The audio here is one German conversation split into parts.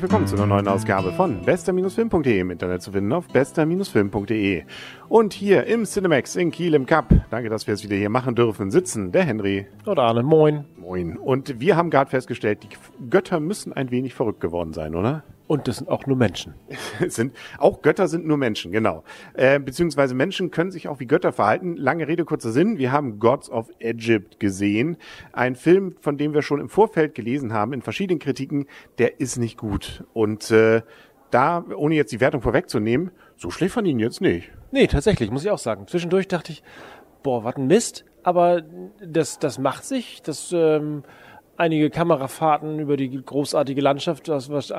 herzlich willkommen zu einer neuen Ausgabe von bester-film.de im Internet zu finden auf bester-film.de. Und hier im Cinemax in Kiel im Cup, danke, dass wir es wieder hier machen dürfen, sitzen der Henry. Oder Arne, moin. Moin. Und wir haben gerade festgestellt, die Götter müssen ein wenig verrückt geworden sein, oder? Und das sind auch nur Menschen. sind, auch Götter sind nur Menschen, genau. Äh, beziehungsweise Menschen können sich auch wie Götter verhalten. Lange Rede, kurzer Sinn. Wir haben Gods of Egypt gesehen. Ein Film, von dem wir schon im Vorfeld gelesen haben, in verschiedenen Kritiken, der ist nicht gut. Und äh, da, ohne jetzt die Wertung vorwegzunehmen, so schlecht fand ihn jetzt nicht. Nee, tatsächlich, muss ich auch sagen. Zwischendurch dachte ich, boah, was ein Mist. Aber das, das macht sich. Das ähm, einige Kamerafahrten über die großartige Landschaft, das was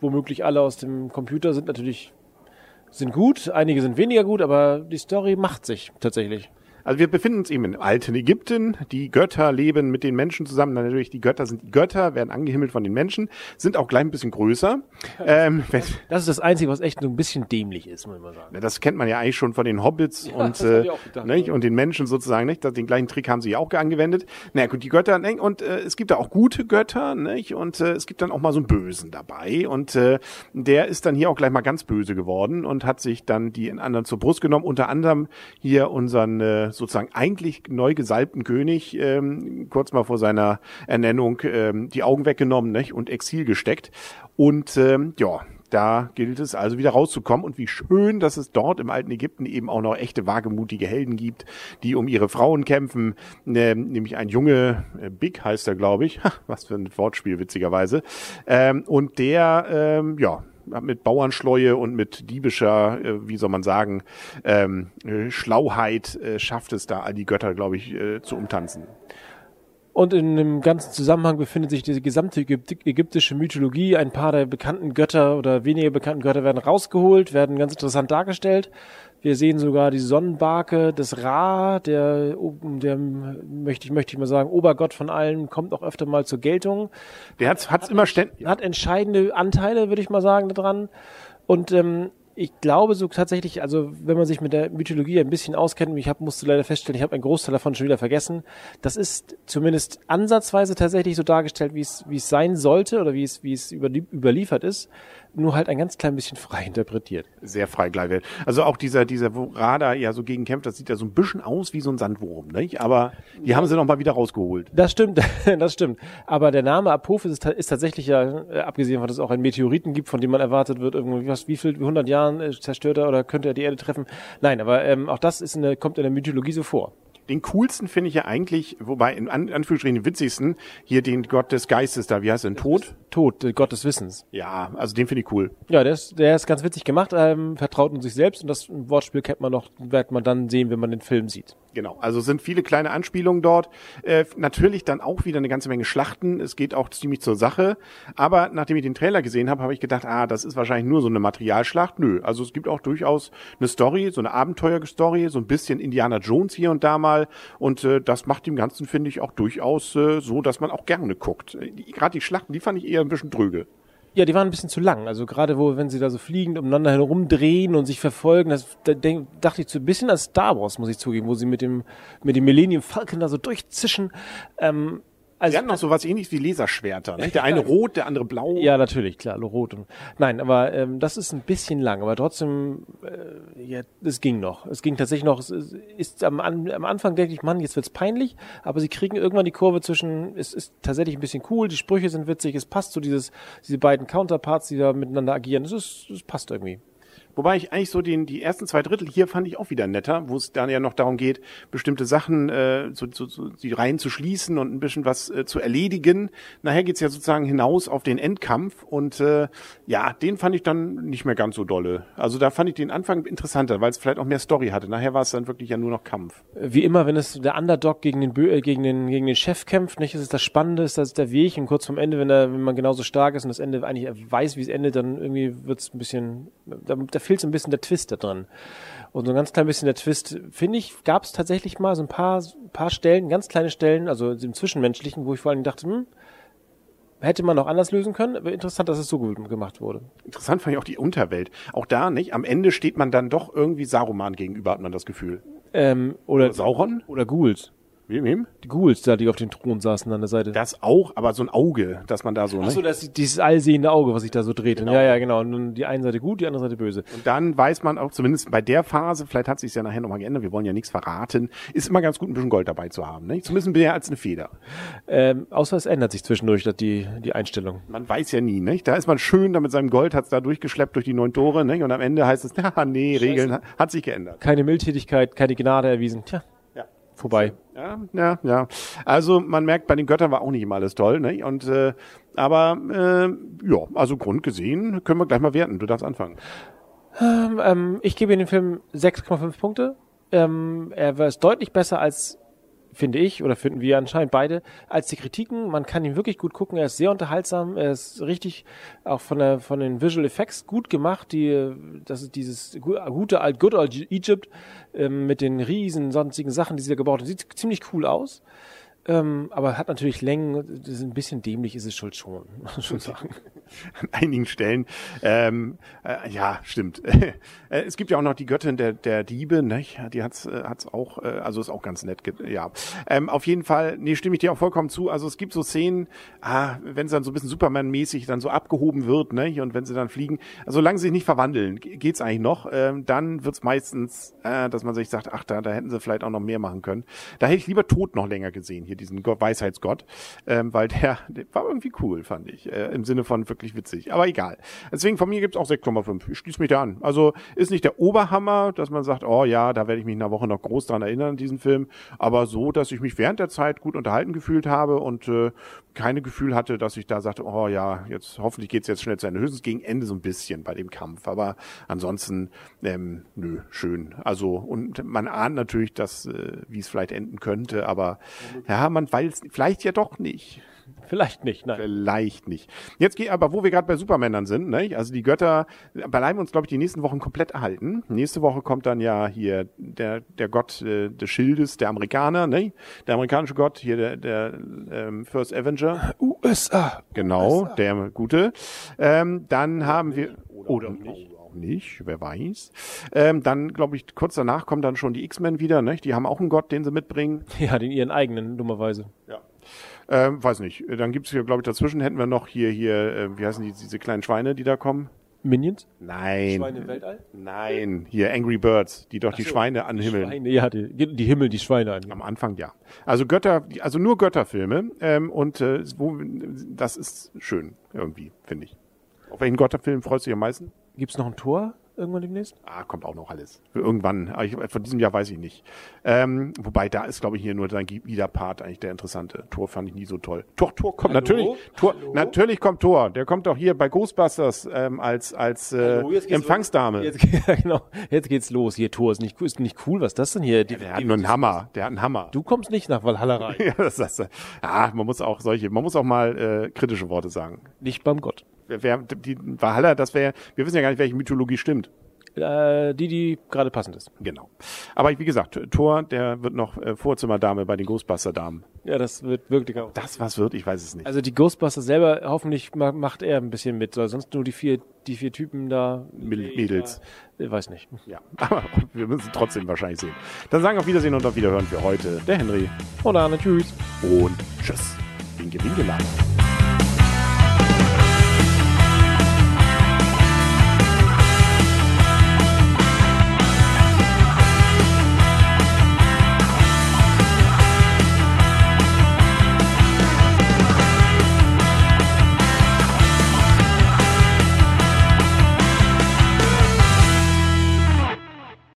womöglich alle aus dem Computer sind natürlich sind gut, einige sind weniger gut, aber die Story macht sich tatsächlich. Also wir befinden uns eben im alten Ägypten. Die Götter leben mit den Menschen zusammen. Dann natürlich die Götter sind die Götter, werden angehimmelt von den Menschen, sind auch gleich ein bisschen größer. Ähm, das ist das Einzige, was echt so ein bisschen dämlich ist, muss man sagen. Das kennt man ja eigentlich schon von den Hobbits ja, und, äh, gedacht, nicht? und den Menschen sozusagen. Nicht? Den gleichen Trick haben sie ja auch angewendet. Na gut, die Götter, nicht? und äh, es gibt da auch gute Götter nicht? und äh, es gibt dann auch mal so einen Bösen dabei. Und äh, der ist dann hier auch gleich mal ganz böse geworden und hat sich dann die anderen zur Brust genommen. Unter anderem hier unseren äh, sozusagen eigentlich neu gesalbten König ähm, kurz mal vor seiner Ernennung ähm, die Augen weggenommen nicht? und Exil gesteckt. Und ähm, ja, da gilt es also wieder rauszukommen und wie schön, dass es dort im alten Ägypten eben auch noch echte wagemutige Helden gibt, die um ihre Frauen kämpfen, ähm, nämlich ein Junge, äh, Big heißt er, glaube ich, was für ein Wortspiel witzigerweise, ähm, und der, ähm, ja, mit Bauernschleue und mit diebischer, äh, wie soll man sagen, ähm, äh, Schlauheit äh, schafft es da all die Götter, glaube ich, zu umtanzen. Und in dem ganzen Zusammenhang befindet sich diese gesamte ägyptische Mythologie. Ein paar der bekannten Götter oder weniger bekannten Götter werden rausgeholt, werden ganz interessant dargestellt. Wir sehen sogar die Sonnenbarke des Ra, der, der möchte ich, möchte ich mal sagen, Obergott von allen, kommt auch öfter mal zur Geltung. Der hat's, hat's hat, immer ständig. Hat entscheidende Anteile, würde ich mal sagen, daran. Und ähm, ich glaube so tatsächlich, also wenn man sich mit der Mythologie ein bisschen auskennt, ich hab, musste leider feststellen, ich habe einen Großteil davon schon wieder vergessen, das ist zumindest ansatzweise tatsächlich so dargestellt, wie es, wie es sein sollte oder wie es, wie es überliefert ist nur halt ein ganz klein bisschen frei interpretiert. Sehr frei gleich. Also auch dieser, dieser, wo Radar ja so gegen kämpft, das sieht ja so ein bisschen aus wie so ein Sandwurm, nicht? Aber die haben sie noch mal wieder rausgeholt. Das stimmt, das stimmt. Aber der Name Apophis ist, ist tatsächlich ja, äh, abgesehen von, dass es auch einen Meteoriten gibt, von dem man erwartet wird, irgendwie, was, wie viel, wie 100 Jahren äh, zerstört er oder könnte er die Erde treffen? Nein, aber ähm, auch das ist eine, kommt in der Mythologie so vor. Den coolsten finde ich ja eigentlich, wobei in An Anführungsstrichen den witzigsten, hier den Gott des Geistes da, wie heißt er denn? Tod? Tod, der Gott des Wissens. Ja, also den finde ich cool. Ja, der ist, der ist ganz witzig gemacht, ähm, vertraut in sich selbst und das Wortspiel kennt man noch, wird man dann sehen, wenn man den Film sieht. Genau, also sind viele kleine Anspielungen dort. Äh, natürlich dann auch wieder eine ganze Menge Schlachten. Es geht auch ziemlich zur Sache. Aber nachdem ich den Trailer gesehen habe, habe ich gedacht, ah, das ist wahrscheinlich nur so eine Materialschlacht. Nö, also es gibt auch durchaus eine Story, so eine Abenteuerstory, so ein bisschen Indiana Jones hier und da mal. Und äh, das macht dem Ganzen, finde ich, auch durchaus äh, so, dass man auch gerne guckt. Gerade die Schlachten, die fand ich eher ein bisschen dröge. Ja, die waren ein bisschen zu lang. Also gerade wo, wenn sie da so fliegend umeinander herumdrehen und sich verfolgen, das da denk, dachte ich zu ein bisschen an Star Wars, muss ich zugeben, wo sie mit dem mit dem Millennium Falcon da so durchzischen. Ähm, also, Sie hatten noch so was ähnliches wie Laserschwerter, ne? Der eine rot, der andere blau. Ja, natürlich, klar, rot. Und, nein, aber ähm, das ist ein bisschen lang, aber trotzdem, äh, ja, es ging noch. Es ging tatsächlich noch. Es ist am, am Anfang denke ich, Mann, jetzt wird's peinlich, aber sie kriegen irgendwann die Kurve zwischen, es ist tatsächlich ein bisschen cool, die Sprüche sind witzig, es passt zu so dieses, diese beiden Counterparts, die da miteinander agieren. Es ist, es passt irgendwie. Wobei ich eigentlich so den, die ersten zwei Drittel hier fand ich auch wieder netter, wo es dann ja noch darum geht, bestimmte Sachen, äh, so, so, so, die Reihen zu schließen und ein bisschen was äh, zu erledigen. Nachher geht's ja sozusagen hinaus auf den Endkampf und äh, ja, den fand ich dann nicht mehr ganz so dolle. Also da fand ich den Anfang interessanter, weil es vielleicht auch mehr Story hatte. Nachher war es dann wirklich ja nur noch Kampf. Wie immer, wenn es der Underdog gegen den, äh, gegen den, gegen den Chef kämpft, nicht, ist es das Spannende, ist das der Weg und kurz vorm Ende, wenn, er, wenn man genauso stark ist und das Ende eigentlich weiß, wie es endet, dann irgendwie wird's ein bisschen, da, da fehlt so ein bisschen der Twist da drin. Und so ein ganz klein bisschen der Twist, finde ich, gab es tatsächlich mal so ein paar, paar Stellen, ganz kleine Stellen, also im Zwischenmenschlichen, wo ich vor allem dachte, hm, hätte man auch anders lösen können, aber interessant, dass es so gut gemacht wurde. Interessant fand ich auch die Unterwelt. Auch da, nicht? Am Ende steht man dann doch irgendwie Saruman gegenüber, hat man das Gefühl. Ähm, oder, oder Sauron? Oder Ghouls. Wem? Die Ghouls da, die auf dem Thron saßen an der Seite. Das auch, aber so ein Auge, dass man da so, ne? Ach so, das dieses allsehende Auge, was sich da so dreht. Genau. Ja, ja, genau. Und die eine Seite gut, die andere Seite böse. Und dann weiß man auch zumindest bei der Phase, vielleicht hat sich ja nachher nochmal geändert, wir wollen ja nichts verraten, ist immer ganz gut, ein bisschen Gold dabei zu haben, ne? Zumindest mehr als eine Feder. Ähm, außer es ändert sich zwischendurch die, die Einstellung. Man weiß ja nie, ne? Da ist man schön, da mit seinem Gold hat's da durchgeschleppt durch die neun Tore, ne? Und am Ende heißt es, ja, nee. Regeln hat sich geändert. Keine Mildtätigkeit, keine Gnade erwiesen. Tja vorbei. Ja, ja, ja. Also man merkt, bei den Göttern war auch nicht immer alles toll, ne? Und äh, aber äh, ja, also grundgesehen können wir gleich mal werten. Du darfst anfangen. Ähm, ähm, ich gebe den Film 6,5 Punkte. Ähm, er war deutlich besser als finde ich, oder finden wir anscheinend beide, als die Kritiken. Man kann ihn wirklich gut gucken. Er ist sehr unterhaltsam. Er ist richtig auch von der, von den Visual Effects gut gemacht. Die, das ist dieses gute alt, good old Egypt, ähm, mit den riesen sonstigen Sachen, die sie da gebaut haben. Sieht ziemlich cool aus. Ähm, aber hat natürlich Längen, das ist ein bisschen dämlich ist es schon, schon, schon sagen. An einigen Stellen. Ähm, äh, ja, stimmt. äh, es gibt ja auch noch die Göttin der, der Diebe, ne? Die hat's, äh, hat's auch, äh, also ist auch ganz nett. Ja. Ähm, auf jeden Fall, nee, stimme ich dir auch vollkommen zu. Also es gibt so Szenen, ah, wenn es dann so ein bisschen Superman-mäßig dann so abgehoben wird, ne? Und wenn sie dann fliegen, also solange sie sich nicht verwandeln, geht's eigentlich noch. Ähm, dann wird's meistens, äh, dass man sich sagt, ach, da, da hätten sie vielleicht auch noch mehr machen können. Da hätte ich lieber Tod noch länger gesehen hier hier diesen Weisheitsgott, ähm, weil der, der war irgendwie cool, fand ich. Äh, Im Sinne von wirklich witzig. Aber egal. Deswegen von mir gibt's auch 6,5. Ich schließe mich da an. Also ist nicht der Oberhammer, dass man sagt, oh ja, da werde ich mich in einer Woche noch groß dran erinnern, diesen Film. Aber so, dass ich mich während der Zeit gut unterhalten gefühlt habe und äh, keine Gefühl hatte, dass ich da sagte, oh ja, jetzt hoffentlich geht's jetzt schnell zu Ende. Höchstens gegen Ende so ein bisschen bei dem Kampf. Aber ansonsten, ähm, nö, schön. Also, und man ahnt natürlich, dass, äh, wie es vielleicht enden könnte, aber ja, man weiß vielleicht ja doch nicht. Vielleicht nicht, nein. Vielleicht nicht. Jetzt geht aber, wo wir gerade bei Supermännern sind, ne? also die Götter bleiben uns, glaube ich, die nächsten Wochen komplett erhalten. Nächste Woche kommt dann ja hier der, der Gott äh, des Schildes, der Amerikaner, ne? der amerikanische Gott, hier der, der ähm, First Avenger. USA. Genau, USA. der gute. Ähm, dann haben wir... Oder, oder nicht nicht, wer weiß. Ähm, dann, glaube ich, kurz danach kommen dann schon die X-Men wieder, ne? Die haben auch einen Gott, den sie mitbringen. Ja, den ihren eigenen, dummerweise. Ja. Ähm, weiß nicht. Dann gibt's hier, glaube ich, dazwischen hätten wir noch hier, hier, äh, wie heißen die, diese kleinen Schweine, die da kommen? Minions? Nein. Schweine im Weltall? Nein, hier Angry Birds, die doch Ach die so, Schweine anhimmeln. Schweine, ja, die, die Himmel, die Schweine an. Am Anfang ja. Also Götter, also nur Götterfilme ähm, und äh, wo, das ist schön irgendwie, finde ich. Auf welchen Götterfilm freust du dich am meisten? Gibt's noch ein Tor? irgendwann demnächst? Ah, kommt auch noch alles. Für irgendwann. Aber ich, von diesem Jahr weiß ich nicht. Ähm, wobei da ist, glaube ich, hier nur dein Part eigentlich der interessante. Tor fand ich nie so toll. Tor, Tor kommt Hallo? natürlich. Tor, Hallo? natürlich kommt Tor. Der kommt doch hier bei Ghostbusters ähm, als als äh, Empfangsdame. Jetzt, ja, genau. Jetzt geht's los. Hier Tor ist nicht ist nicht cool. Was ist das denn hier? Die, der hat nur einen Hammer. Der hat einen Hammer. Du kommst nicht nach Valhalla rein. ja, das, das, ah, man muss auch solche. Man muss auch mal äh, kritische Worte sagen. Nicht beim Gott wer, die Valhalla, das wäre, wir wissen ja gar nicht, welche Mythologie stimmt. Äh, die, die gerade passend ist. Genau. Aber wie gesagt, Thor, der wird noch äh, Vorzimmerdame bei den Ghostbuster-Damen. Ja, das wird wirklich auch. Das was wird, ich weiß es nicht. Also die Ghostbuster selber, hoffentlich macht er ein bisschen mit, weil sonst nur die vier, die vier Typen da. Mädels. Ich weiß nicht. Ja, aber wir müssen trotzdem wahrscheinlich sehen. Dann sagen auf Wiedersehen und auf Wiederhören für heute der Henry. Und Arne, tschüss. Und tschüss. Winke, winke, lang.